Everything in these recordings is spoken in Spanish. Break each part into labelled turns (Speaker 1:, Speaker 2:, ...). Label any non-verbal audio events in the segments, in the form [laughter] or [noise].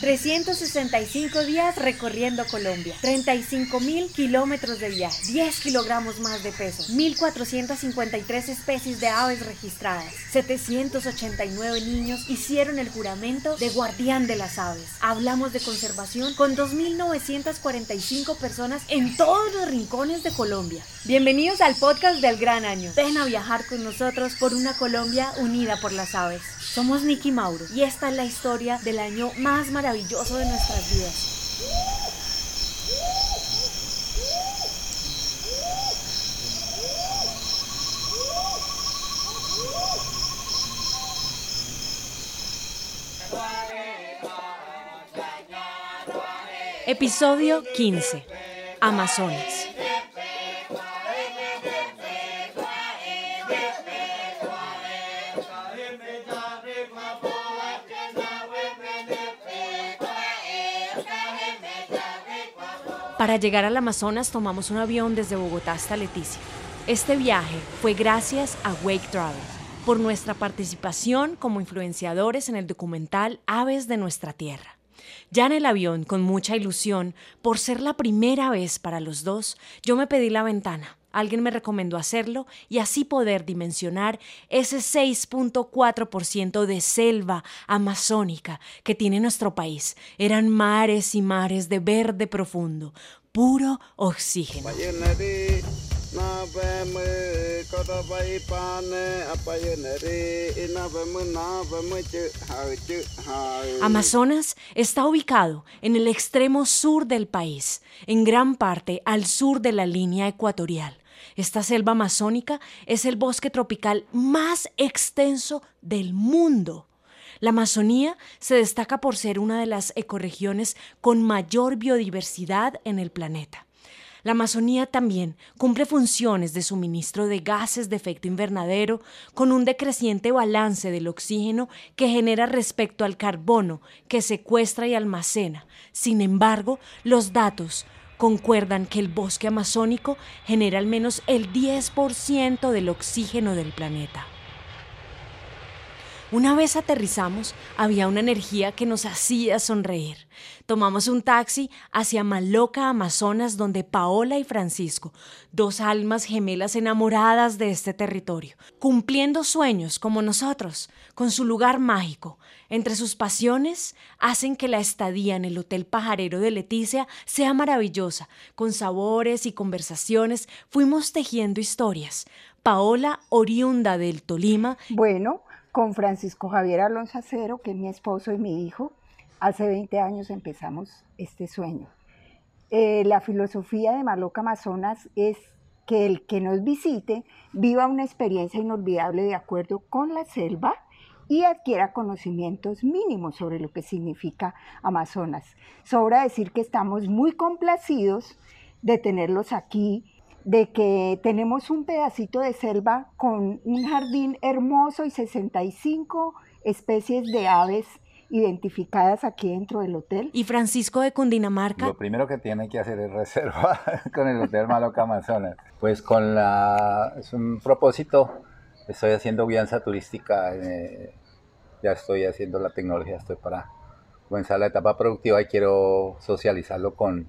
Speaker 1: 365 días recorriendo Colombia, 35 mil kilómetros de viaje, 10 kilogramos más de peso, 1.453 especies de aves registradas, 789 niños hicieron el juramento de guardián de las aves. Hablamos de conservación con 2.945 personas en todos los rincones de Colombia. Bienvenidos al podcast del Gran Año. Ven a viajar con nosotros por una Colombia unida por las aves. Somos Nicky Mauro y esta es la historia del año más maravilloso de nuestras vidas. Episodio 15. Amazonas. Para llegar al Amazonas tomamos un avión desde Bogotá hasta Leticia. Este viaje fue gracias a Wake Travel por nuestra participación como influenciadores en el documental Aves de nuestra Tierra. Ya en el avión, con mucha ilusión, por ser la primera vez para los dos, yo me pedí la ventana. Alguien me recomendó hacerlo y así poder dimensionar ese 6.4% de selva amazónica que tiene nuestro país. Eran mares y mares de verde profundo, puro oxígeno. Amazonas está ubicado en el extremo sur del país, en gran parte al sur de la línea ecuatorial. Esta selva amazónica es el bosque tropical más extenso del mundo. La Amazonía se destaca por ser una de las ecorregiones con mayor biodiversidad en el planeta. La Amazonía también cumple funciones de suministro de gases de efecto invernadero con un decreciente balance del oxígeno que genera respecto al carbono que secuestra y almacena. Sin embargo, los datos concuerdan que el bosque amazónico genera al menos el 10% del oxígeno del planeta. Una vez aterrizamos, había una energía que nos hacía sonreír. Tomamos un taxi hacia Maloca, Amazonas, donde Paola y Francisco, dos almas gemelas enamoradas de este territorio, cumpliendo sueños como nosotros, con su lugar mágico, entre sus pasiones, hacen que la estadía en el Hotel Pajarero de Leticia sea maravillosa. Con sabores y conversaciones fuimos tejiendo historias. Paola, oriunda del Tolima.
Speaker 2: Bueno, con Francisco Javier Alonso Acero, que es mi esposo y mi hijo. Hace 20 años empezamos este sueño. Eh, la filosofía de Maloca Amazonas es que el que nos visite viva una experiencia inolvidable de acuerdo con la selva y adquiera conocimientos mínimos sobre lo que significa Amazonas. Sobra decir que estamos muy complacidos de tenerlos aquí de que tenemos un pedacito de selva con un jardín hermoso y 65 especies de aves identificadas aquí dentro del hotel.
Speaker 1: Y Francisco de Cundinamarca.
Speaker 3: Lo primero que tiene que hacer es reserva [laughs] con el Hotel Maloca Amazonas. Pues con la... es un propósito, estoy haciendo guianza turística, eh, ya estoy haciendo la tecnología, estoy para comenzar la etapa productiva y quiero socializarlo con,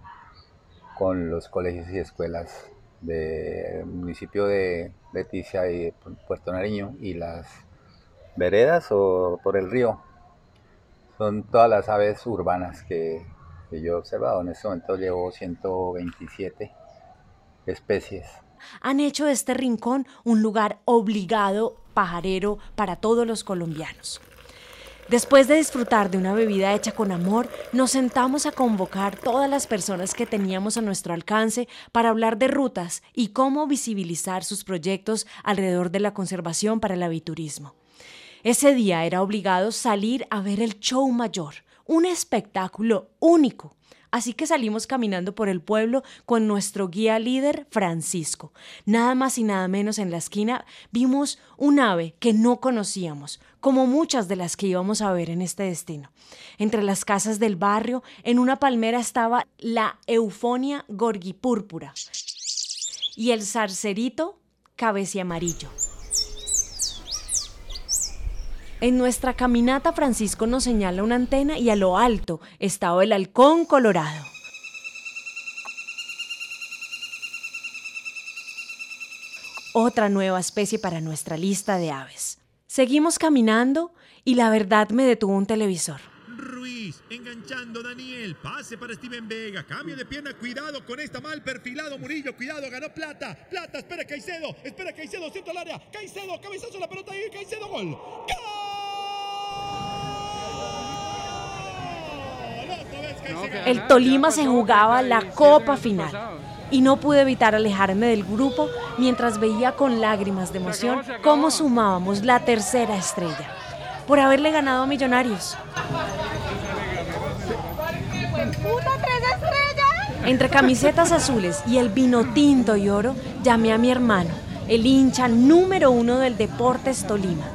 Speaker 3: con los colegios y escuelas del municipio de Leticia y Puerto Nariño y las veredas o por el río. Son todas las aves urbanas que, yo he observado. En este momento llevo 127 especies.
Speaker 1: Han hecho este rincón un lugar obligado pajarero para todos los colombianos. Después de disfrutar de una bebida hecha con amor, nos sentamos a convocar todas las personas que teníamos a nuestro alcance para hablar de rutas y cómo visibilizar sus proyectos alrededor de la conservación para el aviturismo. Ese día era obligado salir a ver el show mayor, un espectáculo único Así que salimos caminando por el pueblo con nuestro guía líder Francisco. Nada más y nada menos en la esquina vimos un ave que no conocíamos, como muchas de las que íbamos a ver en este destino. Entre las casas del barrio, en una palmera estaba la Eufonia gorgipúrpura y el zarcerito cabeciamarillo. En nuestra caminata Francisco nos señala una antena y a lo alto estaba el halcón colorado. Otra nueva especie para nuestra lista de aves. Seguimos caminando y la verdad me detuvo un televisor.
Speaker 4: Ruiz, enganchando Daniel, pase para Steven Vega, cambio de pierna, cuidado con esta mal perfilado Murillo, cuidado, ganó Plata, Plata, espera Caicedo, espera Caicedo, siento el área, Caicedo, cabezazo la pelota y Caicedo, gol.
Speaker 1: El Tolima se jugaba la Copa Final. y no pude evitar alejarme del grupo mientras veía con lágrimas de emoción cómo sumábamos la tercera estrella. Por haberle ganado a Millonarios. Entre camisetas azules y el vino tinto y oro, llamé a mi hermano, el hincha número uno del Deportes Tolima,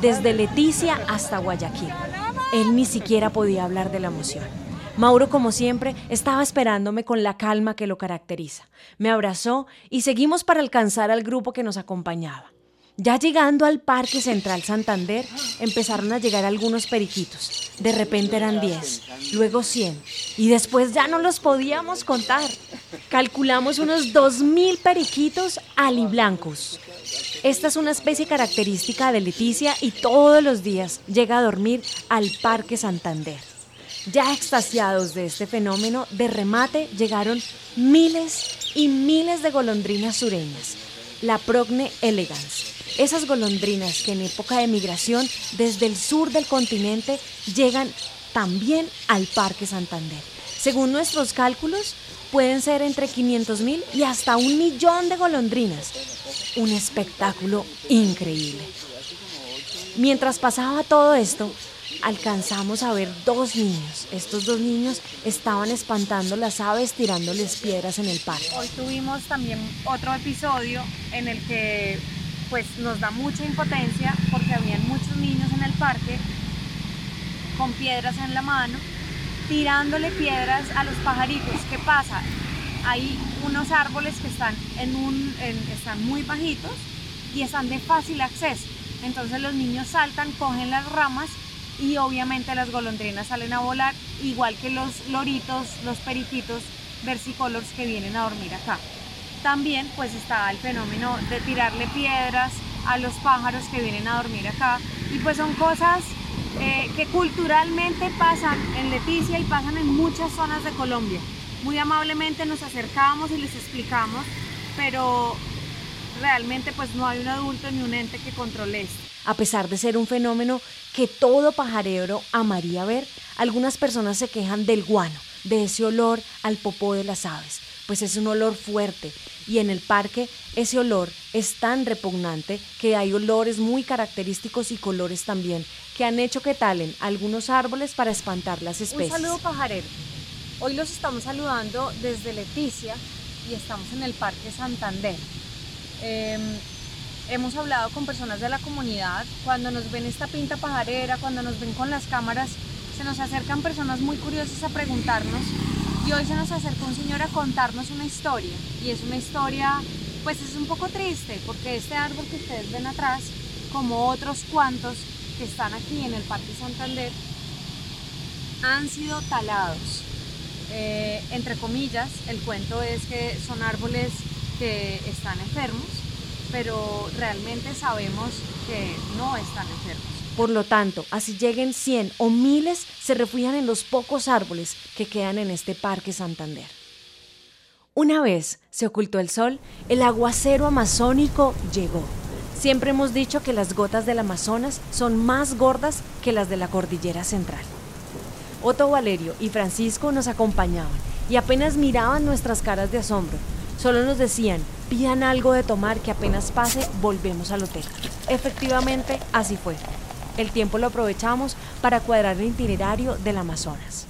Speaker 1: desde Leticia hasta Guayaquil. Él ni siquiera podía hablar de la emoción. Mauro, como siempre, estaba esperándome con la calma que lo caracteriza. Me abrazó y seguimos para alcanzar al grupo que nos acompañaba. Ya llegando al Parque Central Santander, empezaron a llegar algunos periquitos. De repente eran 10, luego 100, y después ya no los podíamos contar. Calculamos unos 2.000 periquitos aliblancos. Esta es una especie característica de Leticia y todos los días llega a dormir al Parque Santander. Ya extasiados de este fenómeno, de remate llegaron miles y miles de golondrinas sureñas, la Progne elegans, esas golondrinas que en época de migración desde el sur del continente llegan también al Parque Santander. Según nuestros cálculos, pueden ser entre 500 mil y hasta un millón de golondrinas. Un espectáculo increíble. Mientras pasaba todo esto, alcanzamos a ver dos niños. Estos dos niños estaban espantando las aves tirándoles piedras en el parque.
Speaker 5: Hoy tuvimos también otro episodio en el que pues nos da mucha impotencia porque habían muchos niños en el parque con piedras en la mano, tirándole piedras a los pajaritos. ¿Qué pasa? Hay unos árboles que están, en un, están muy bajitos y están de fácil acceso. Entonces los niños saltan, cogen las ramas y obviamente las golondrinas salen a volar, igual que los loritos, los periquitos versicolors que vienen a dormir acá. También pues está el fenómeno de tirarle piedras a los pájaros que vienen a dormir acá y pues son cosas eh, que culturalmente pasan en Leticia y pasan en muchas zonas de Colombia. Muy amablemente nos acercamos y les explicamos, pero realmente pues no hay un adulto ni un ente que controle esto.
Speaker 1: A pesar de ser un fenómeno que todo pajarero amaría ver, algunas personas se quejan del guano, de ese olor al popó de las aves pues es un olor fuerte y en el parque ese olor es tan repugnante que hay olores muy característicos y colores también que han hecho que talen algunos árboles para espantar las especies.
Speaker 5: Un saludo pajarero. Hoy los estamos saludando desde Leticia y estamos en el Parque Santander. Em, hemos hablado con personas de la comunidad, cuando nos ven esta pinta pajarera, cuando nos ven con las cámaras, se nos acercan personas muy curiosas a preguntarnos y hoy se nos acercó un señor a contarnos una historia. Y es una historia, pues es un poco triste, porque este árbol que ustedes ven atrás, como otros cuantos que están aquí en el Parque Santander, han sido talados. Eh, entre comillas, el cuento es que son árboles que están enfermos, pero realmente sabemos que no están enfermos.
Speaker 1: Por lo tanto, así lleguen 100 o miles, se refugian en los pocos árboles que quedan en este Parque Santander. Una vez se ocultó el sol, el aguacero amazónico llegó. Siempre hemos dicho que las gotas del Amazonas son más gordas que las de la cordillera central. Otto Valerio y Francisco nos acompañaban y apenas miraban nuestras caras de asombro. Solo nos decían, pidan algo de tomar que apenas pase, volvemos al hotel. Efectivamente, así fue. El tiempo lo aprovechamos para cuadrar el itinerario del Amazonas.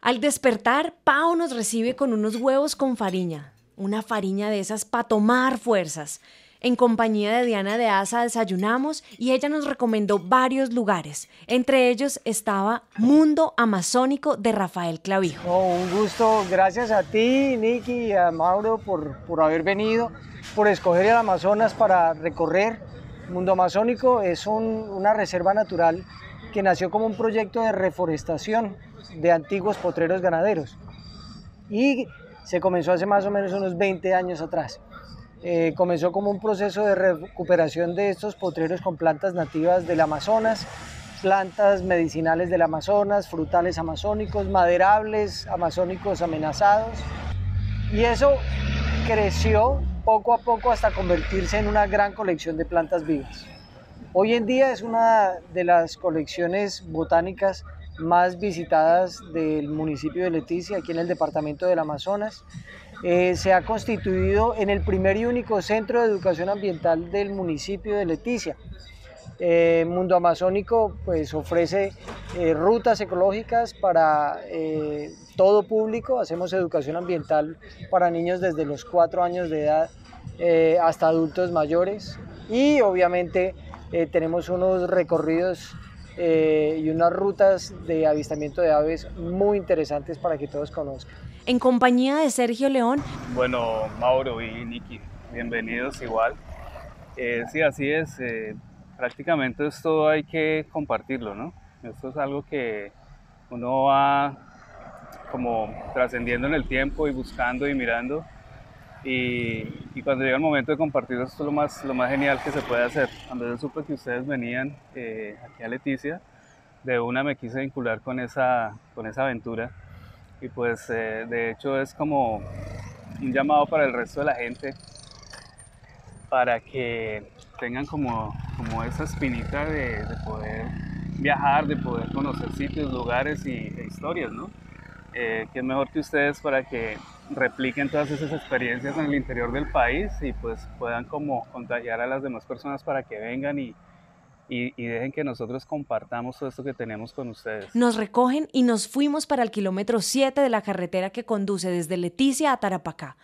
Speaker 1: Al despertar, Pau nos recibe con unos huevos con fariña, una fariña de esas para tomar fuerzas. En compañía de Diana de Asa desayunamos y ella nos recomendó varios lugares. Entre ellos estaba Mundo Amazónico de Rafael Clavijo.
Speaker 6: un gusto, gracias a ti, Nicky y a Mauro por, por haber venido, por escoger el Amazonas para recorrer Mundo Amazónico es una reserva natural que nació como un proyecto de reforestación de antiguos potreros ganaderos y se comenzó hace más o menos unos 20 años atrás. Eh, comenzó como un proceso de recuperación de estos potreros con plantas nativas del Amazonas, plantas medicinales del Amazonas, frutales amazónicos, maderables amazónicos amenazados. Y eso creció poco a poco hasta convertirse en una gran colección de plantas vivas. Hoy en día es una de las colecciones botánicas más visitadas del municipio de Leticia, aquí en el departamento del Amazonas. Eh, se ha constituido en el primer y único centro de educación ambiental del municipio de Leticia. Eh, Mundo Amazónico pues, ofrece eh, rutas ecológicas para todo público, hacemos educación ambiental para niños desde los 4 años de edad hasta adultos mayores. Y obviamente tenemos unos recorridos y unas rutas de avistamiento de aves muy interesantes para que todos conozcan
Speaker 1: en compañía de Sergio León.
Speaker 7: Bueno, Mauro y Niki, bienvenidos igual. Eh, sí, así es. Eh, prácticamente esto hay que compartirlo, ¿no? Esto es algo que uno va como trascendiendo en el tiempo y buscando y mirando. Y, cuando llega el momento de compartir esto es lo más, lo más genial que se puede hacer. Cuando yo supe que ustedes venían eh, aquí a Leticia, de una me quise vincular con esa, con esa aventura y pues eh, de hecho es como un llamado para el resto de la gente para que tengan como, como esa espinita de, poder viajar, de poder conocer sitios, lugares y, e historias, ¿no? Eh, que es mejor que ustedes para que repliquen todas esas experiencias en el interior del país y pues puedan como contagiar a las demás personas para que vengan y, y, dejen que nosotros compartamos todo esto que tenemos con ustedes.
Speaker 1: Nos recogen y nos fuimos para el kilómetro 7 de la carretera que conduce desde Leticia a Tarapacá.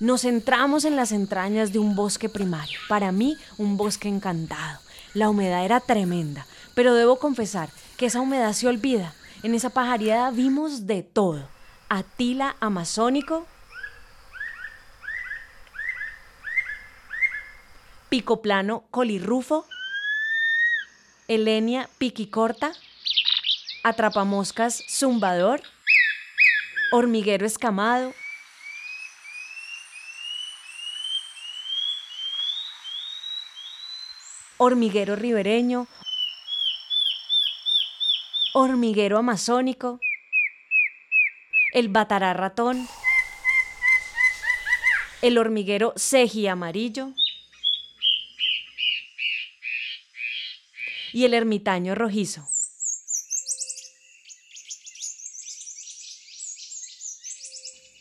Speaker 1: Nos entramos en las entrañas de un bosque primario, para mí un bosque encantado. La humedad era tremenda, pero debo confesar que esa humedad se olvida. En esa pajareada vimos de todo. Atila amazónico, pico plano colirrufo, Elenia Piquicorta, Atrapamoscas Zumbador, Hormiguero Escamado, Hormiguero Ribereño, Hormiguero Amazónico, el Batará Ratón, el Hormiguero Ceji Amarillo, y el ermitaño rojizo.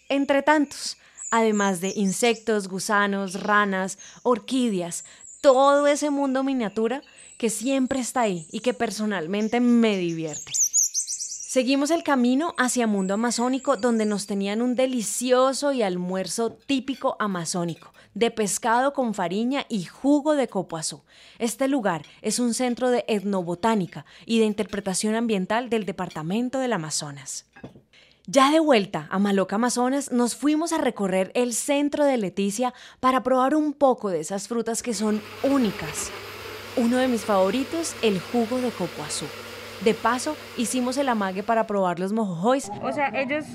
Speaker 1: Entre tantos, además de insectos, gusanos, ranas, orquídeas, todo ese mundo miniatura que siempre está ahí y que personalmente me divierte. Seguimos el camino hacia Mundo Amazónico donde nos tenían un delicioso y almuerzo típico amazónico, de pescado con fariña y jugo de copoazú. Este lugar es un centro de etnobotánica y de interpretación ambiental del departamento del Amazonas. Ya de vuelta a Maloca Amazonas, nos fuimos a recorrer el centro de Leticia para probar un poco de esas frutas que son únicas. Uno de mis favoritos, el jugo de copoazú. De paso, hicimos el amague para probar los mojojois.
Speaker 5: O sea, ellos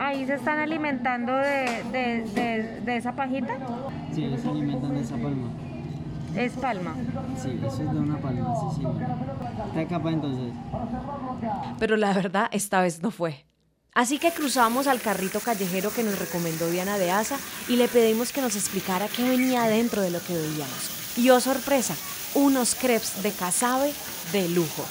Speaker 5: ahí se están alimentando de, de, esa pajita.
Speaker 8: Sí, ellos se alimentan de esa palma.
Speaker 5: ¿Es palma?
Speaker 8: Sí, eso es de una palma, sí, sí. Está capa entonces.
Speaker 1: Pero la verdad, esta vez no fue. Así que cruzamos al carrito callejero que nos recomendó Diana de Asa y le pedimos que nos explicara qué venía dentro de lo que veíamos. Y oh sorpresa, unos crepes de casabe de lujo.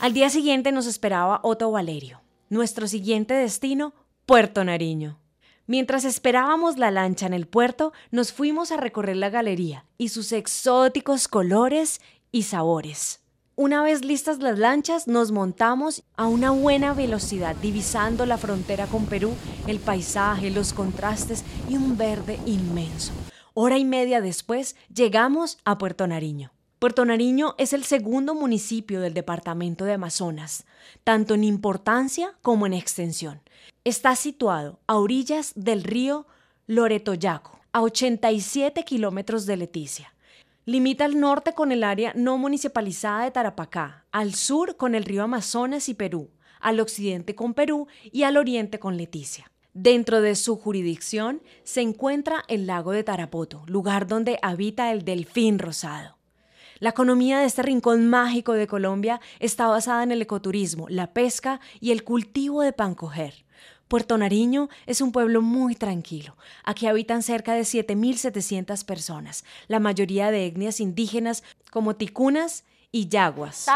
Speaker 1: Al día siguiente nos esperaba Otto Valerio. Nuestro siguiente destino, Puerto Nariño. Mientras esperábamos la lancha en el puerto, nos fuimos a recorrer la galería y sus exóticos colores y sabores. Una vez listas las lanchas, nos montamos a una buena velocidad, divisando la frontera con Perú, el paisaje, los contrastes y un verde inmenso. Hora y media después, llegamos a Puerto Nariño. Puerto Nariño es el segundo municipio del departamento de Amazonas, tanto en importancia como en extensión. Está situado a orillas del río Loretoyaco, a 87 kilómetros de Leticia. Limita al norte con el área no municipalizada de Tarapacá, al sur con el río Amazonas y Perú, al occidente con Perú y al oriente con Leticia. Dentro de su jurisdicción se encuentra el lago de Tarapoto, lugar donde habita el delfín rosado. La economía de este rincón mágico de Colombia está basada en el ecoturismo, la pesca y el cultivo de pancoger. Puerto Nariño es un pueblo muy tranquilo. Aquí habitan cerca de 7.700 personas, la mayoría de etnias indígenas como ticunas y yaguas.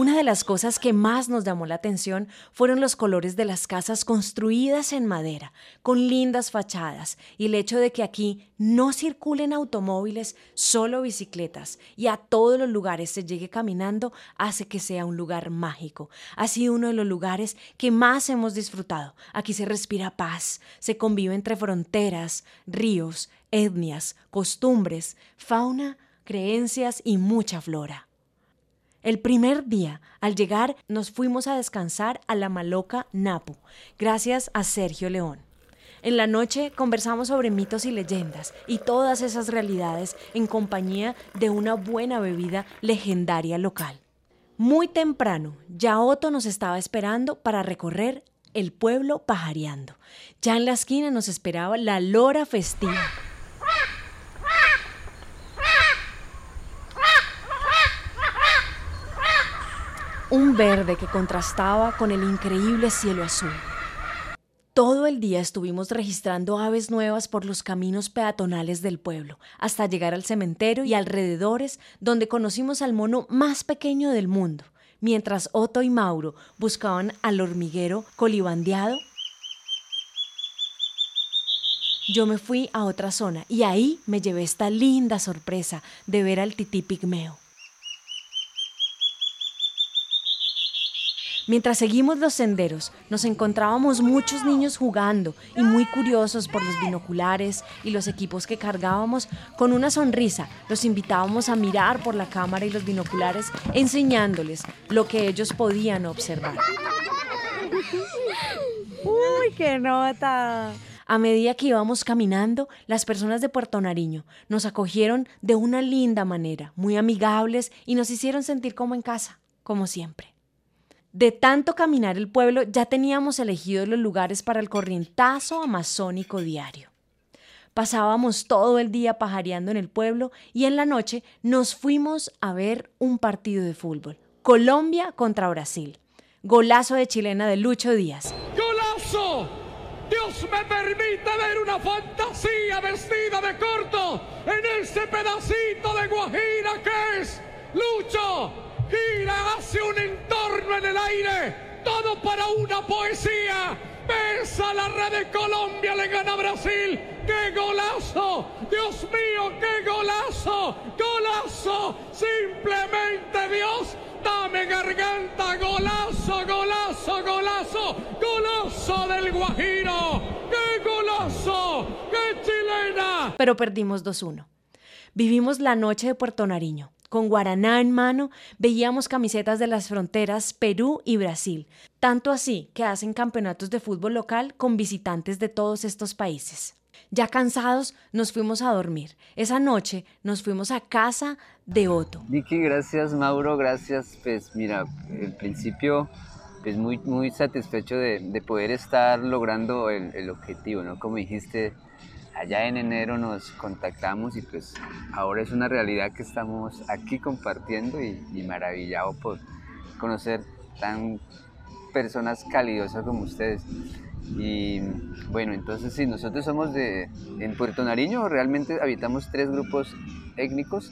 Speaker 1: Una de las cosas que más nos llamó la atención fueron los colores de las casas construidas en madera, con lindas fachadas, y el hecho de que aquí no circulen automóviles, solo bicicletas, y a todos los lugares se llegue caminando, hace que sea un lugar mágico. Ha sido uno de los lugares que más hemos disfrutado. Aquí se respira paz, se convive entre fronteras, ríos, etnias, costumbres, fauna, creencias y mucha flora. El primer día, al llegar, nos fuimos a descansar a la Maloca Napu, gracias a Sergio León. En la noche conversamos sobre mitos y leyendas y todas esas realidades en compañía de una buena bebida legendaria local. Muy temprano, Yaoto nos estaba esperando para recorrer el pueblo pajareando. Ya en la esquina nos esperaba la lora festiva. Un verde que contrastaba con el increíble cielo azul. Todo el día estuvimos registrando aves nuevas por los caminos peatonales del pueblo, hasta llegar al cementerio y alrededores, donde conocimos al mono más pequeño del mundo, mientras Otto y Mauro buscaban al hormiguero colibandeado. Yo me fui a otra zona y ahí me llevé esta linda sorpresa de ver al tití pigmeo. Mientras seguimos los senderos, nos encontrábamos muchos niños jugando y muy curiosos por los binoculares y los equipos que cargábamos. Con una sonrisa, los invitábamos a mirar por la cámara y los binoculares, enseñándoles lo que ellos podían observar.
Speaker 5: ¡Uy, qué nota!
Speaker 1: A medida que íbamos caminando, las personas de Puerto Nariño nos acogieron de una linda manera, muy amigables y nos hicieron sentir como en casa, como siempre. De tanto caminar el pueblo, ya teníamos elegidos los lugares para el corrientazo amazónico diario. Pasábamos todo el día pajareando en el pueblo y en la noche nos fuimos a ver un partido de fútbol. Colombia contra Brasil. Golazo de chilena de Lucho Díaz.
Speaker 9: ¡Golazo! Dios me permite ver una fantasía vestida de corto en ese pedacito de Guajira que es Lucho gira hacia un entorno en el aire, todo para una poesía. Pesa la red de Colombia, le gana Brasil. ¡Qué golazo! Dios mío, qué golazo, golazo. Simplemente Dios, dame garganta, golazo, golazo, golazo, golazo del Guajiro. ¡Qué golazo! ¡Qué chilena!
Speaker 1: Pero perdimos 2-1. Vivimos la noche de Puerto Nariño. Con Guaraná en mano, veíamos camisetas de las fronteras Perú y Brasil, tanto así que hacen campeonatos de fútbol local con visitantes de todos estos países. Ya cansados, nos fuimos a dormir. Esa noche nos fuimos a casa de Otto.
Speaker 10: Vicky, gracias Mauro, gracias. Pues mira, en principio, pues muy, muy satisfecho de, de poder estar logrando el, el objetivo, ¿no? Como dijiste, allá en enero nos contactamos y pues ahora es una realidad que estamos aquí compartiendo y, maravillado por conocer tan personas calidosas como ustedes. Y bueno, entonces sí, nosotros somos de, en Puerto Nariño, realmente habitamos tres grupos étnicos.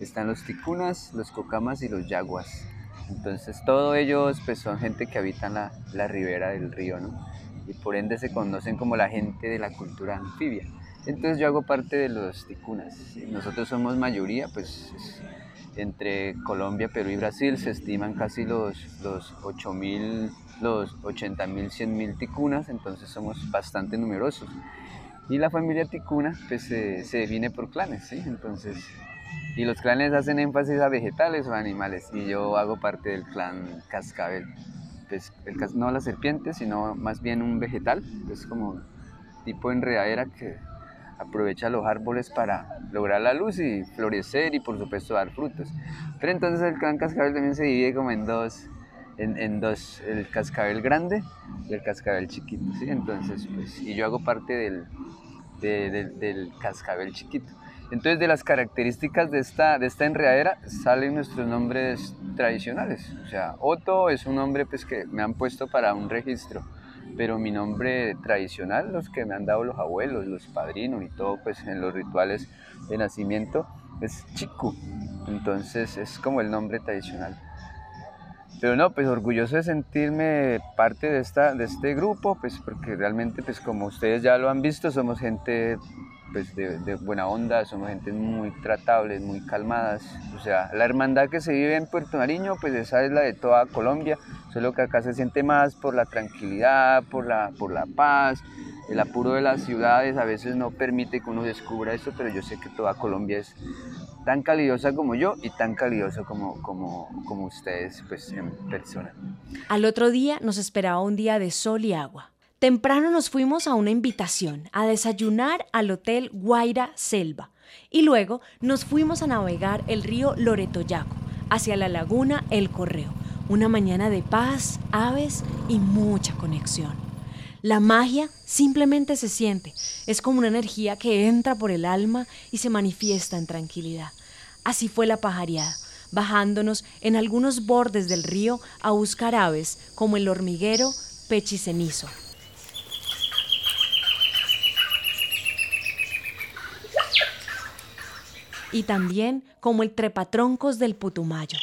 Speaker 10: Están los ticunas, los cocamas y los yaguas. Entonces todos ellos pues son gente que habitan la, la ribera del río, ¿no? Y por ende se conocen como la gente de la cultura anfibia. Entonces yo hago parte de los ticunas. Nosotros somos mayoría, pues entre Colombia, Perú y Brasil se estiman casi los, los 8.000 los 80 mil, 100 mil ticunas, entonces somos bastante numerosos. Y la familia ticuna pues se define por clanes, ¿sí? Entonces, y los clanes hacen énfasis a vegetales o animales, y yo hago parte del clan cascabel. Pues, el, no la serpiente, sino más bien un vegetal, es como tipo enredadera que aprovecha los árboles para lograr la luz y florecer y por supuesto dar frutos. Pero entonces el clan cascabel también se divide como en dos, en, dos, el cascabel grande y el cascabel chiquito. Entonces, pues, y yo hago parte del, del cascabel chiquito. Entonces, de las características de esta, de esta enredadera salen nuestros nombres tradicionales. O sea, Otto es un nombre pues, que me han puesto para un registro pero mi nombre tradicional, los que me han dado los abuelos, los padrinos y todo, pues en los rituales de nacimiento, es Chiku. Entonces es como el nombre tradicional. Pero no, pues orgulloso de sentirme parte de, esta, de este grupo, pues porque realmente, pues como ustedes ya lo han visto, somos gente pues de, de, buena onda, somos gente muy tratables, muy calmadas. O sea, la hermandad que se vive en Puerto Nariño, pues esa es la de toda Colombia, solo que acá se siente más por la tranquilidad, por la, por la paz. El apuro de las ciudades a veces no permite que uno descubra eso, pero yo sé que toda Colombia es tan calidosa como yo y tan calidosa como, como, como ustedes pues, en persona.
Speaker 1: Al otro día nos esperaba un día de sol y agua. Temprano nos fuimos a una invitación a desayunar al Hotel Guaira Selva y luego nos fuimos a navegar el río Loretoyaco hacia la laguna El Correo. Una mañana de paz, aves y mucha conexión. La magia simplemente se siente, es como una energía que entra por el alma y se manifiesta en tranquilidad. Así fue la pajareada, bajándonos en algunos bordes del río a buscar aves como el hormiguero pechicenizo, y también como el trepatroncos del Putumayo.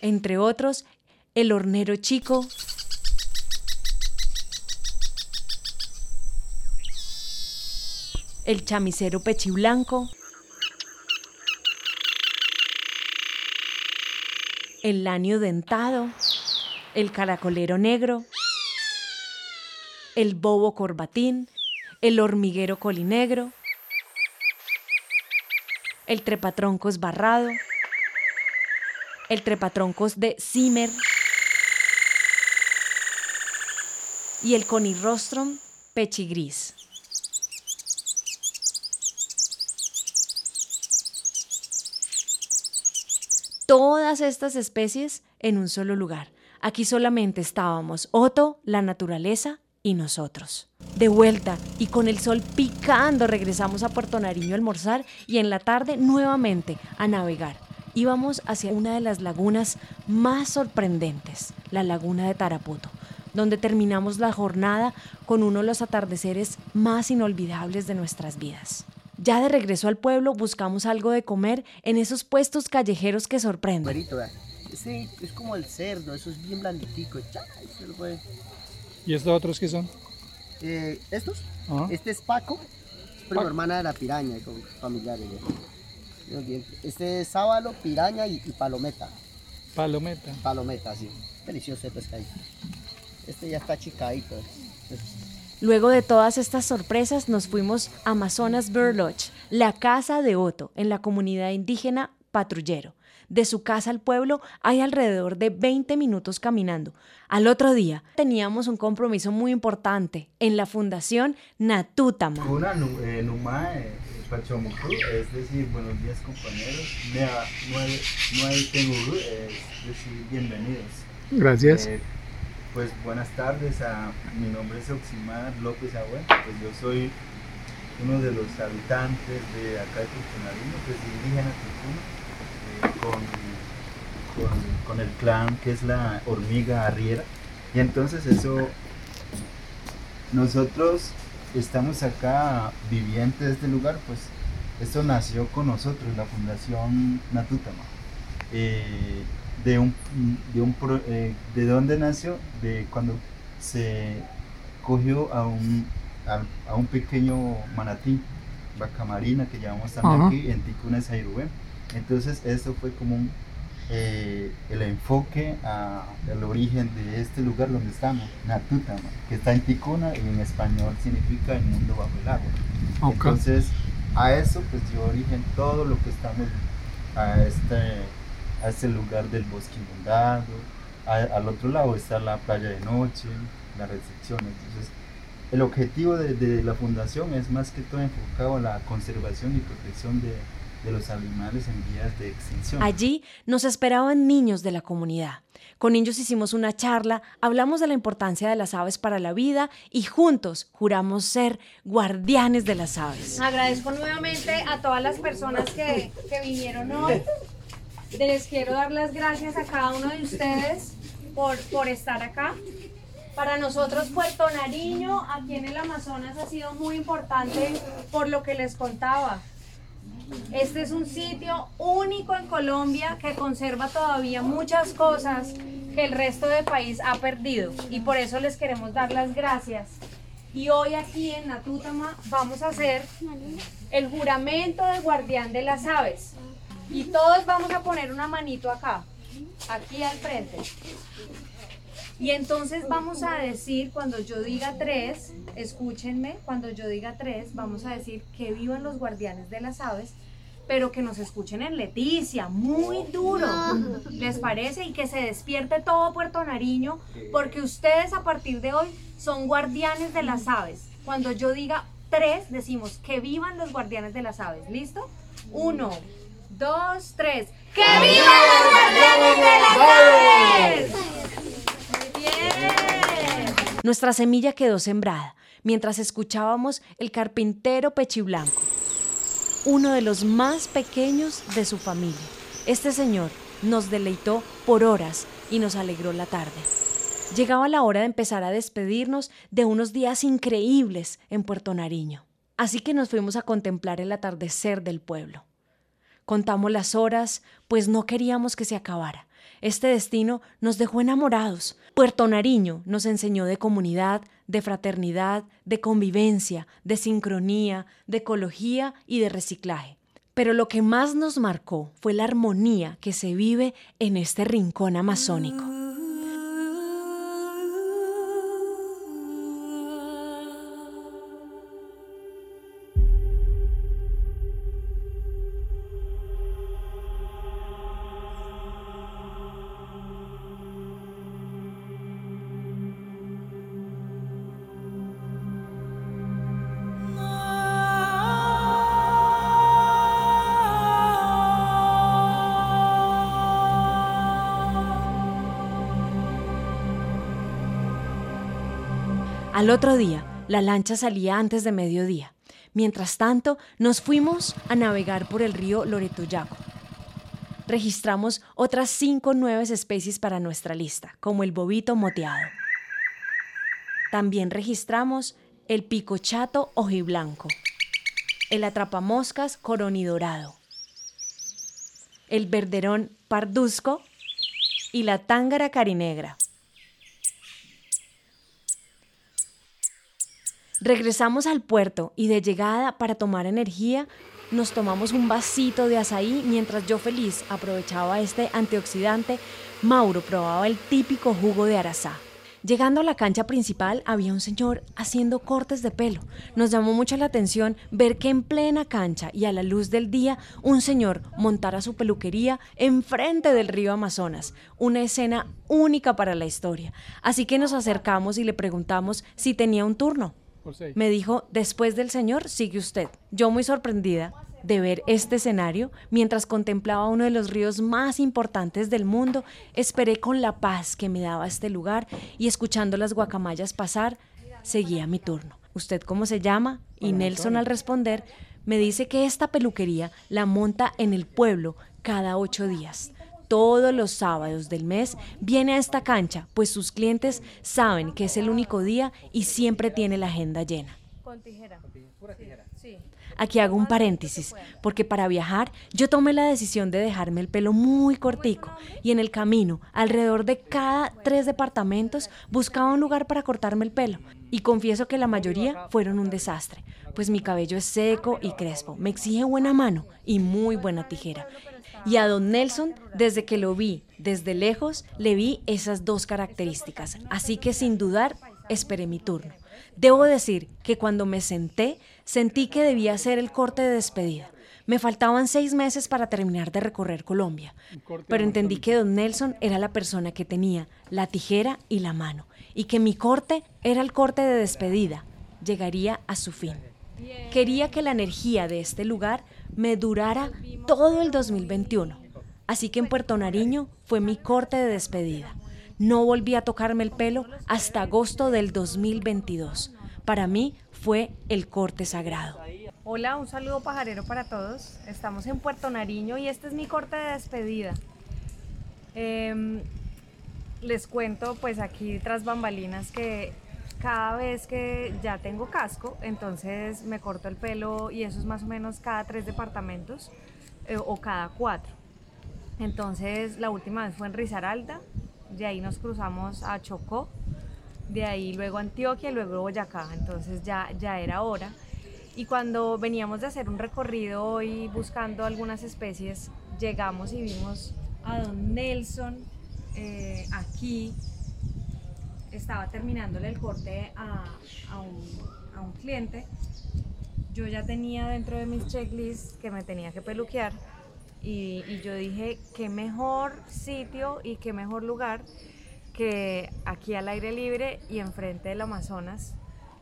Speaker 1: Entre otros, el hornero chico, el chamisero pechiblanco, el lanio dentado, el caracolero negro, el bobo corbatín, el hormiguero colinegro, el trepatroncos barrado, el trepatroncos de Zimmer y el conirrostrum pechigris. Todas estas especies en un solo lugar. Aquí solamente estábamos Otto, la naturaleza y nosotros. De vuelta y con el sol picando regresamos a Puerto Nariño a almorzar y en la tarde nuevamente a navegar. Íbamos hacia una de las lagunas más sorprendentes, la laguna de Tarapoto, donde terminamos la jornada con uno de los atardeceres más inolvidables de nuestras vidas. Ya de regreso al pueblo buscamos algo de comer en esos puestos callejeros que sorprenden.
Speaker 11: Sí, es como el cerdo, eso es bien blanditico.
Speaker 12: ¿Y estos otros qué son?
Speaker 11: Eh, ¿Estos? Este es Paco, prima hermana de la piraña, con familiares. Este es sábalo, piraña y, palometa.
Speaker 12: Palometa.
Speaker 11: Palometa, sí. Delicioso el pescadito. Este ya está chicadito.
Speaker 1: Luego de todas estas sorpresas, nos fuimos a Amazonas Bird Lodge, la casa de Otto, en la comunidad indígena Patrullero. De su casa al pueblo hay alrededor de 20 minutos caminando. Al otro día teníamos un compromiso muy importante en la Fundación Natutama.
Speaker 13: Una eh, Numa eh, es decir, buenos días compañeros. Nea nueve Tenguru, es decir, bienvenidos.
Speaker 12: Gracias.
Speaker 13: Eh, pues buenas tardes, a, mi nombre es Oximar López Agüe, pues yo soy uno de los habitantes de acá de Puerto pues indígena con, con, el clan que es la hormiga arriera. Y entonces eso, nosotros estamos acá vivientes de este lugar, pues esto nació con nosotros, la Fundación Natutama. Eh, de, un, de, un eh, ¿De dónde nació? De cuando se cogió a un, a, un pequeño manatí, vaca marina, que llamamos también aquí en Ticuna Sairubén entonces esto fue como un eh, el enfoque al origen de este lugar donde estamos, Natutama, que está en Ticuna y en español significa el mundo bajo el agua. Entonces, a eso pues dio origen todo lo que estamos a este, a este lugar del bosque inundado. al otro lado está la playa de noche, la recepción. Entonces, el objetivo de, de, la fundación es más que todo enfocado a la conservación y protección de, de los animales en vías de extinción.
Speaker 1: Allí nos esperaban niños de la comunidad. Con ellos hicimos una charla, hablamos de la importancia de las aves para la vida y juntos juramos ser guardianes de las aves.
Speaker 5: Agradezco nuevamente a todas las personas que, que vinieron hoy. Les quiero dar las gracias a cada uno de ustedes por, por estar acá. Para nosotros Puerto Nariño, aquí en el Amazonas, ha sido muy importante por lo que les contaba. Este es un sitio único en Colombia que conserva todavía muchas cosas que el resto del país ha perdido y por eso les queremos dar las gracias. Y hoy aquí en Natútama vamos a hacer el juramento del guardián de las aves. Y todos vamos a poner una manito acá, aquí al frente. Y entonces vamos a decir, cuando yo diga tres, escúchenme, cuando yo diga tres, vamos a decir que vivan los guardianes de las aves, pero que nos escuchen en Leticia, muy duro, ¿les parece? Y que se despierte todo Puerto Nariño, porque ustedes a partir de hoy son guardianes de las aves. Cuando yo diga tres, decimos que vivan los guardianes de las aves, ¿listo? Uno, dos, tres. ¡Que vivan los guardianes de las aves!
Speaker 1: Nuestra semilla quedó sembrada mientras escuchábamos el carpintero Pechiblanco, uno de los más pequeños de su familia. Este señor nos deleitó por horas y nos alegró la tarde. Llegaba la hora de empezar a despedirnos de unos días increíbles en Puerto Nariño. Así que nos fuimos a contemplar el atardecer del pueblo. Contamos las horas, pues no queríamos que se acabara. Este destino nos dejó enamorados. Puerto Nariño nos enseñó de comunidad, de fraternidad, de convivencia, de sincronía, de ecología y de reciclaje. Pero lo que más nos marcó fue la armonía que se vive en este rincón amazónico. Al otro día, la lancha salía antes de mediodía. Mientras tanto, nos fuimos a navegar por el río Loretoyaco. Registramos otras cinco nuevas especies para nuestra lista, como el bobito moteado. También registramos el picochato ojiblanco, el atrapamoscas coronidorado, el verderón parduzco y la tángara carinegra. Regresamos al puerto y de llegada para tomar energía nos tomamos un vasito de azaí mientras yo feliz aprovechaba este antioxidante, Mauro probaba el típico jugo de arazá. Llegando a la cancha principal había un señor haciendo cortes de pelo. Nos llamó mucho la atención ver que en plena cancha y a la luz del día un señor montara su peluquería enfrente del río Amazonas, una escena única para la historia. Así que nos acercamos y le preguntamos si tenía un turno. Me dijo, después del Señor, sigue usted. Yo muy sorprendida de ver este escenario, mientras contemplaba uno de los ríos más importantes del mundo, esperé con la paz que me daba este lugar y escuchando las guacamayas pasar, seguía mi turno. ¿Usted cómo se llama? Y Nelson al responder me dice que esta peluquería la monta en el pueblo cada ocho días todos los sábados del mes viene a esta cancha, pues sus clientes saben que es el único día y siempre tiene la agenda llena.
Speaker 5: Con tijera. Pura tijera. Sí.
Speaker 1: Aquí hago un paréntesis, porque para viajar yo tomé la decisión de dejarme el pelo muy cortico y en el camino, alrededor de cada tres departamentos, buscaba un lugar para cortarme el pelo. Y confieso que la mayoría fueron un desastre, pues mi cabello es seco y crespo, me exige buena mano y muy buena tijera. Y a don Nelson, desde que lo vi desde lejos, le vi esas dos características, así que sin dudar, esperé mi turno. Debo decir que cuando me senté, sentí que debía hacer el corte de despedida. Me faltaban seis meses para terminar de recorrer Colombia, pero entendí que don Nelson era la persona que tenía la tijera y la mano, y que mi corte era el corte de despedida. Llegaría a su fin. Quería que la energía de este lugar me durara todo el 2021, así que en Puerto Nariño fue mi corte de despedida. No volví a tocarme el pelo hasta agosto del 2022. Para mí fue el corte sagrado.
Speaker 5: Hola, un saludo pajarero para todos. Estamos en Puerto Nariño y este es mi corte de despedida. Em, les cuento pues aquí tras bambalinas que cada vez que ya tengo casco, entonces me corto el pelo y eso es más o menos cada tres departamentos eh, o cada cuatro. Entonces la última vez fue en Risaralda, de ahí nos cruzamos a Chocó, de ahí luego Antioquia y luego Boyacá, entonces ya, ya era hora. Y cuando veníamos de hacer un recorrido y buscando algunas especies, llegamos y vimos a don Nelson eh, aquí. Estaba terminándole el corte a, a, un, a un cliente. Yo ya tenía dentro de mis checklists que me tenía que peluquear y, yo dije, qué mejor sitio y qué mejor lugar que aquí al aire libre y enfrente del Amazonas.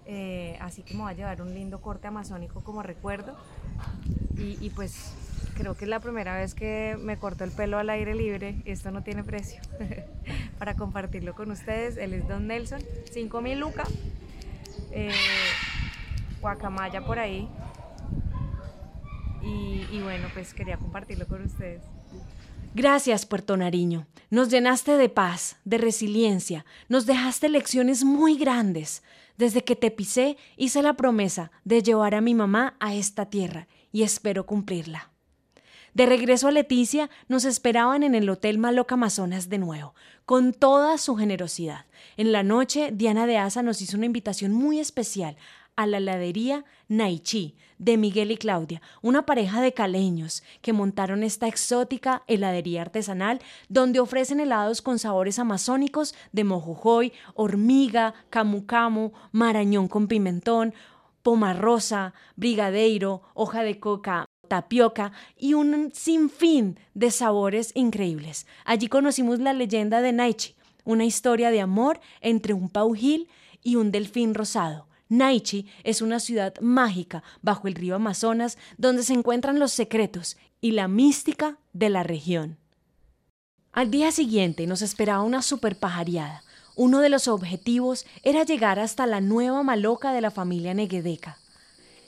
Speaker 5: Eh, así que me va a llevar un lindo corte amazónico como recuerdo. Y, pues creo que es la primera vez que me corto el pelo al aire libre. Esto no tiene precio [laughs] para compartirlo con ustedes. Él es Don Nelson, 5000 luca. Eh, guacamaya por ahí, y, bueno, pues quería compartirlo con ustedes.
Speaker 1: Gracias, Puerto Nariño. Nos llenaste de paz, de resiliencia, nos dejaste lecciones muy grandes. Desde que te pisé, hice la promesa de llevar a mi mamá a esta tierra y espero cumplirla. De regreso a Leticia, nos esperaban en el Hotel Maloca Amazonas de nuevo, con toda su generosidad. En la noche, Diana de Asa nos hizo una invitación muy especial a la heladería Naichi de Miguel y Claudia, una pareja de caleños que montaron esta exótica heladería artesanal donde ofrecen helados con sabores amazónicos de mojojoy, hormiga, camu marañón con pimentón, pomarrosa, brigadeiro, hoja de coca, tapioca y un sinfín de sabores increíbles. Allí conocimos la leyenda de Naichi, una historia de amor entre un paujil y un delfín rosado. Naichi es una ciudad mágica bajo el río Amazonas donde se encuentran los secretos y la mística de la región. Al día siguiente nos esperaba una super pajariada. Uno de los objetivos era llegar hasta la nueva maloca de la familia Neguedeca.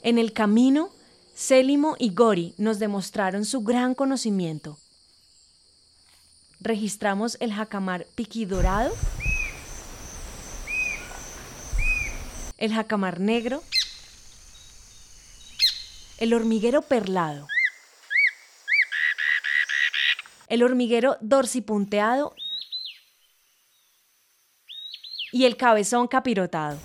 Speaker 1: En el camino, Célimo y Gori nos demostraron su gran conocimiento. Registramos el jacamar piquidorado el jacamar negro, el hormiguero perlado, el hormiguero dorsipunteado y el cabezón capirotado.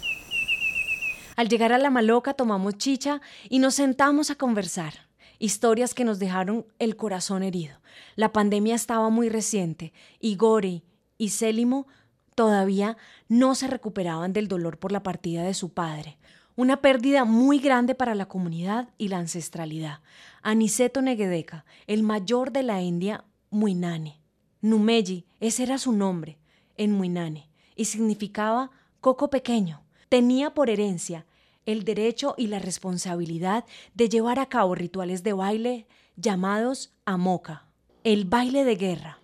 Speaker 1: Al llegar a la maloca tomamos chicha y nos sentamos a conversar. Historias que nos dejaron el corazón herido. La pandemia estaba muy reciente y Gori y Célimo todavía no se recuperaban del dolor por la partida de su padre. Una pérdida muy grande para la comunidad y la ancestralidad. Aniceto Neguedeca, el mayor de la India, Muinane. Numeji, ese era su nombre, en Muinane, y significaba coco pequeño. Tenía por herencia el derecho y la responsabilidad de llevar a cabo rituales de baile llamados amoka, el baile de guerra.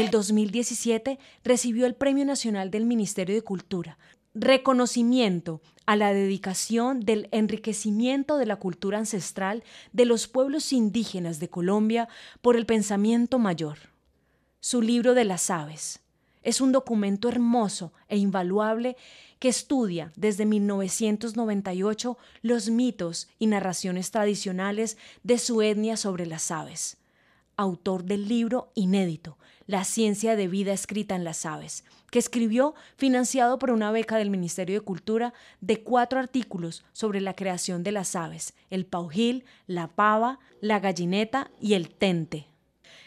Speaker 1: El 2017 recibió el Premio Nacional del Ministerio de Cultura reconocimiento a la dedicación del enriquecimiento de la cultura ancestral de los pueblos indígenas de Colombia por el pensamiento mayor. Su libro de las aves es un documento hermoso e invaluable que estudia desde 1998 los mitos y narraciones tradicionales de su etnia sobre las aves. Autor del libro inédito, La ciencia de vida escrita en las aves, que escribió, financiado por una beca del Ministerio de Cultura, de cuatro artículos sobre la creación de las aves, el paujil, la pava, la gallineta y el tente.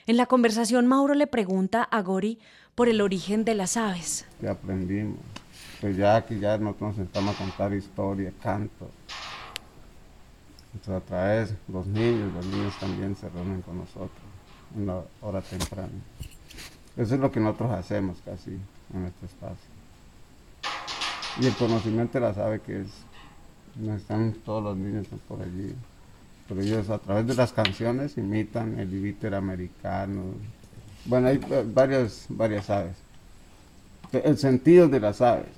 Speaker 1: En la conversación, Mauro le pregunta a Gori por el origen de las aves.
Speaker 14: ¿Qué aprendimos? Pues ya que ya nosotros nos sentamos a contar historia, canto. Entonces a través los niños, los niños también se reúnen con nosotros en la hora temprana. Eso es lo que nosotros hacemos casi en este espacio. Y el conocimiento la sabe que es, están todos los niños por allí, pero ellos a través de las canciones imitan el ibíter americano. Bueno, hay varias, varias aves. El sentido de las aves,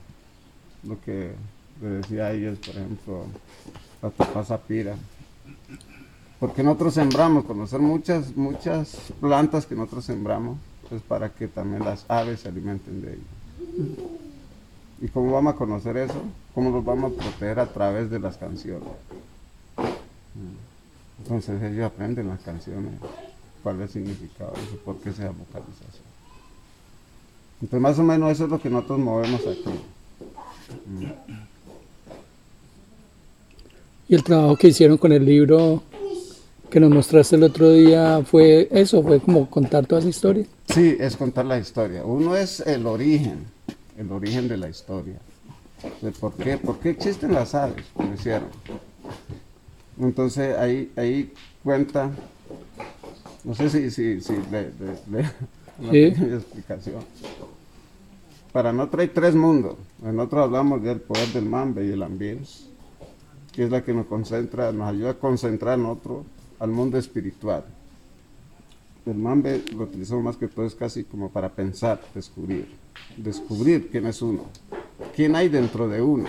Speaker 14: lo que le decía a ellos, por ejemplo, la topasa pira. Porque nosotros sembramos, conocer muchas, muchas plantas que nosotros sembramos, es para que también las aves se alimenten de ellas. ¿Y cómo vamos a conocer eso? ¿Cómo los vamos a proteger a través de las canciones? Entonces ellos aprenden las canciones, cuál es el significado de eso, por qué se vocalización. Entonces más o menos eso es lo que nosotros movemos aquí.
Speaker 12: Y el trabajo que hicieron con el libro que nos mostraste el otro día fue eso, fue como contar toda esa historia.
Speaker 14: Sí, es contar la historia. Uno es el origen, el origen de la historia. De por qué, por qué existen las aves, como hicieron. Entonces ahí, ahí cuenta, no sé si, si, si le, le, le [laughs] una
Speaker 12: Sí.
Speaker 14: pequeña explicación. Para nosotros hay tres mundos. Nosotros hablamos del poder del mambe y el ambiente, que es la que nos concentra, nos ayuda a concentrar en otro al mundo espiritual. El mambe lo utilizamos más que todo es casi como para pensar, descubrir. Descubrir quién es uno, quién hay dentro de uno.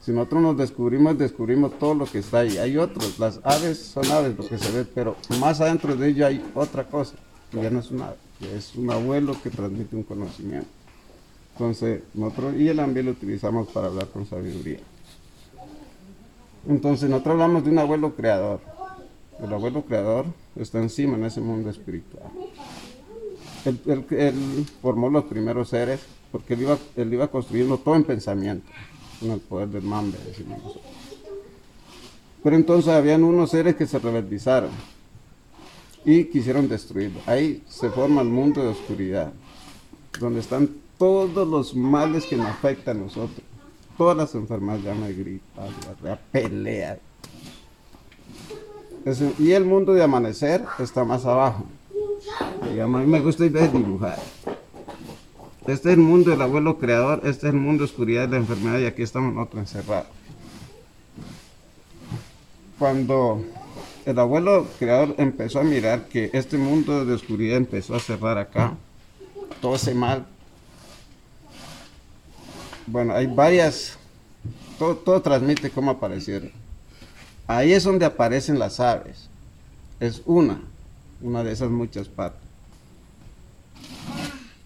Speaker 14: Si nosotros nos descubrimos, descubrimos todo lo que está ahí. Hay otros, las aves son aves, lo que se ve, pero más adentro de ello hay otra cosa, que ya no es una ave, es un abuelo que transmite un conocimiento. Entonces, nosotros y el ambiente lo utilizamos para hablar con sabiduría. Entonces, nosotros hablamos de un abuelo creador. El abuelo creador está encima en ese mundo espiritual. Él, formó los primeros seres porque él iba, él iba construyendo todo en pensamiento, con el poder del mambe, decimos. Pero entonces habían unos seres que se rebeldizaron y quisieron destruirlo. Ahí se forma el mundo de oscuridad, donde están todos los males que nos afectan a nosotros. Todas las enfermedades, llama gripa, diarrea, pelea. Y el mundo de amanecer está más abajo. Digamos, a mí me gusta ir a dibujar. Este es el mundo del abuelo creador, este es el mundo de oscuridad de la enfermedad y aquí estamos nosotros encerrados. Cuando el abuelo creador empezó a mirar que este mundo de oscuridad empezó a cerrar acá, todo ese mal. Bueno, hay varias, todo, todo transmite cómo aparecieron. Ahí es donde aparecen las aves. Es una, una de esas muchas partes.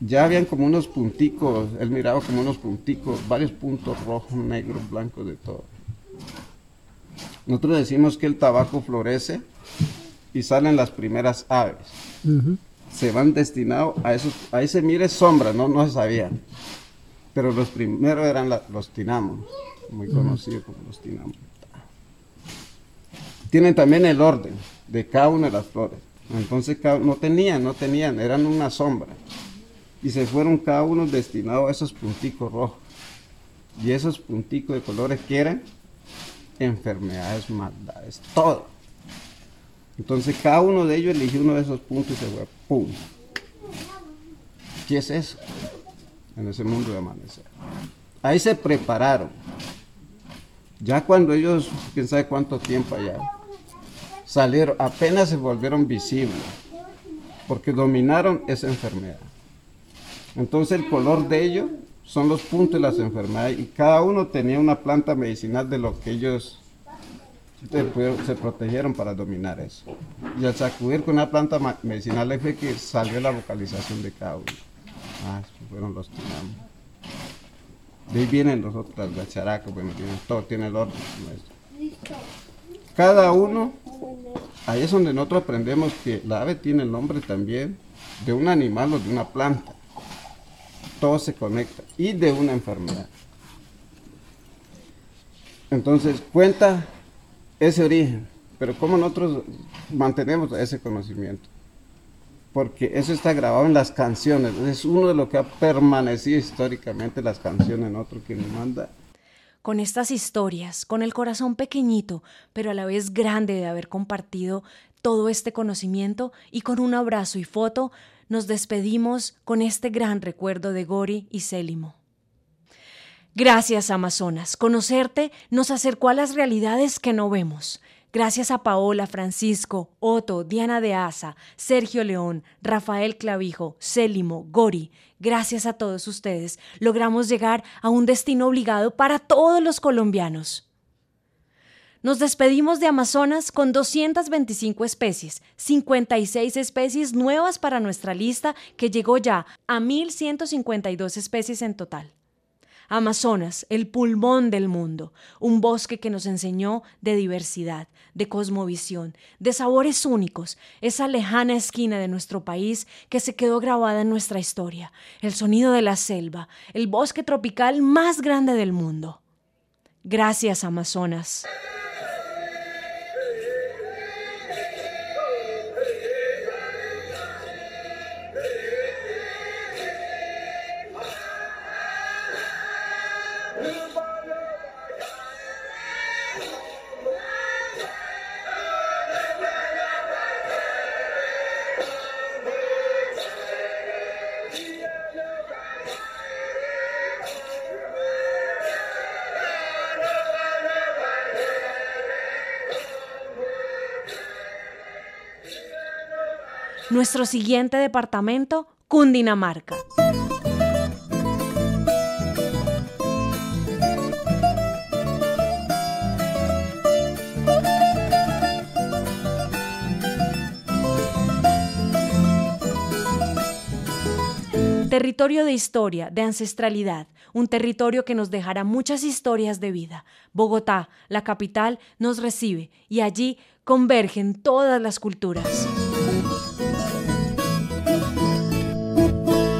Speaker 14: Ya habían como unos punticos, él miraba como unos punticos, varios puntos rojos, negros, blancos, de todo. Nosotros decimos que el tabaco florece y salen las primeras aves. Se van destinados a esos, ahí se mire sombra, no, no se sabía. Pero los primeros eran la- los tinamos, muy conocidos como los tinamos. Tienen también el orden de cada una de las flores. Entonces no tenían, no tenían, eran una sombra. Y se fueron cada uno destinados a esos punticos rojos. Y esos punticos de colores que eran enfermedades, maldades, todo. Entonces cada uno de ellos eligió uno de esos puntos y se fue, ¡pum! ¿Qué es eso? En ese mundo de amanecer. Ahí se prepararon. Ya cuando ellos, quién sabe cuánto tiempo allá, salieron, apenas se volvieron visibles, porque dominaron esa enfermedad. Entonces el color de ellos son los puntos de las enfermedades y cada uno tenía una planta medicinal de lo que ellos se, protegieron para dominar eso. Y al sacudir con una planta medicinal fue que salió la vocalización de cada uno. Ah, fueron los tinamos. De ahí vienen los otros, las gacharacas, bueno, todo tiene el orden. Cada uno, ahí es donde nosotros aprendemos que la ave tiene el nombre también de un animal o de una planta. Todo se conecta. Y de una enfermedad. Entonces, cuenta ese origen. Pero ¿cómo nosotros mantenemos ese conocimiento? Porque eso está grabado en las canciones. Es uno de lo que ha permanecido históricamente las canciones, otro que nos manda.
Speaker 1: Con estas historias, con el corazón pequeñito, pero a la vez grande de haber compartido todo este conocimiento y con un abrazo y foto, nos despedimos con este gran recuerdo de Gori y Célimo. Gracias, Amazonas. Conocerte nos acercó a las realidades que no vemos. Gracias a Paola, Francisco, Otto, Diana de Asa, Sergio León, Rafael Clavijo, Célimo, Gori. Gracias a todos ustedes logramos llegar a un destino obligado para todos los colombianos. Nos despedimos de Amazonas con 225 especies, 56 especies nuevas para nuestra lista que llegó ya a 1.152 especies en total. Amazonas, el pulmón del mundo, un bosque que nos enseñó de diversidad, de cosmovisión, de sabores únicos, esa lejana esquina de nuestro país que se quedó grabada en nuestra historia, el sonido de la selva, el bosque tropical más grande del mundo. Gracias, Amazonas. Nuestro siguiente departamento, Cundinamarca. Territorio de historia, de ancestralidad, un territorio que nos dejará muchas historias de vida. Bogotá, la capital, nos recibe y allí convergen todas las culturas.